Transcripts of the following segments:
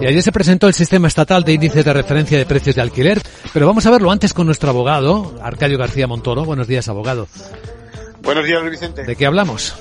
Y ayer se presentó el sistema estatal de índices de referencia de precios de alquiler, pero vamos a verlo antes con nuestro abogado, Arcadio García Montoro. Buenos días, abogado. Buenos días, Vicente. ¿De qué hablamos?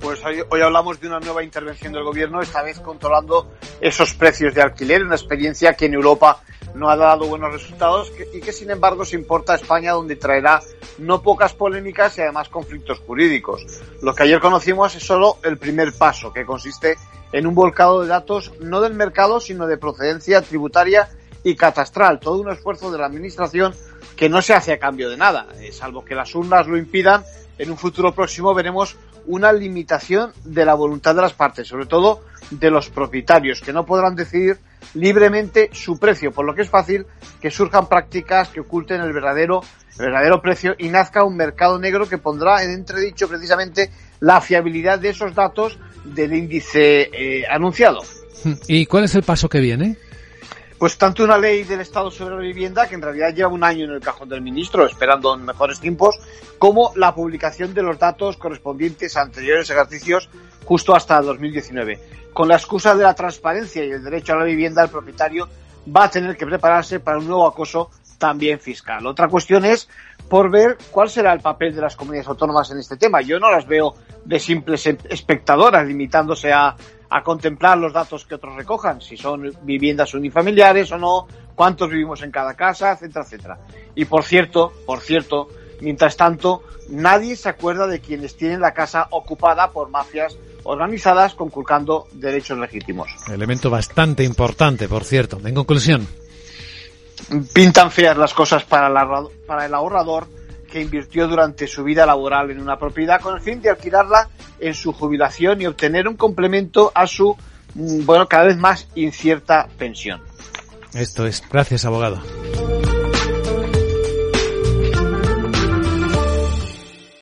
Pues hoy, hoy, hablamos de una nueva intervención del gobierno, esta vez controlando esos precios de alquiler, una experiencia que en Europa no ha dado buenos resultados y que sin embargo se importa a España donde traerá no pocas polémicas y además conflictos jurídicos. Lo que ayer conocimos es solo el primer paso, que consiste en un volcado de datos no del mercado, sino de procedencia tributaria y catastral. Todo un esfuerzo de la Administración que no se hace a cambio de nada, eh, salvo que las urnas lo impidan. En un futuro próximo veremos una limitación de la voluntad de las partes, sobre todo de los propietarios, que no podrán decidir libremente su precio, por lo que es fácil que surjan prácticas que oculten el verdadero, el verdadero precio y nazca un mercado negro que pondrá en entredicho precisamente la fiabilidad de esos datos del índice eh, anunciado. ¿Y cuál es el paso que viene? Pues tanto una ley del Estado sobre la vivienda, que en realidad lleva un año en el cajón del ministro, esperando mejores tiempos, como la publicación de los datos correspondientes a anteriores ejercicios justo hasta 2019. Con la excusa de la transparencia y el derecho a la vivienda, el propietario va a tener que prepararse para un nuevo acoso también fiscal. Otra cuestión es por ver cuál será el papel de las comunidades autónomas en este tema. Yo no las veo de simples espectadoras, limitándose a, a contemplar los datos que otros recojan, si son viviendas unifamiliares o no, cuántos vivimos en cada casa, etcétera, etcétera. Y por cierto, por cierto, mientras tanto, nadie se acuerda de quienes tienen la casa ocupada por mafias organizadas conculcando derechos legítimos. Elemento bastante importante, por cierto. En conclusión. Pintan feas las cosas para el, para el ahorrador que invirtió durante su vida laboral en una propiedad con el fin de alquilarla en su jubilación y obtener un complemento a su, bueno, cada vez más incierta pensión. Esto es. Gracias, abogado.